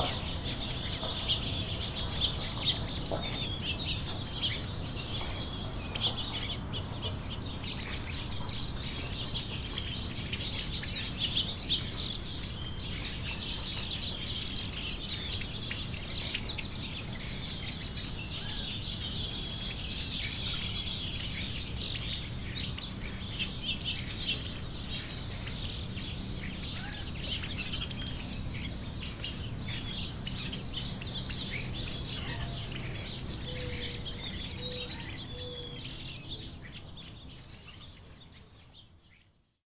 Bye.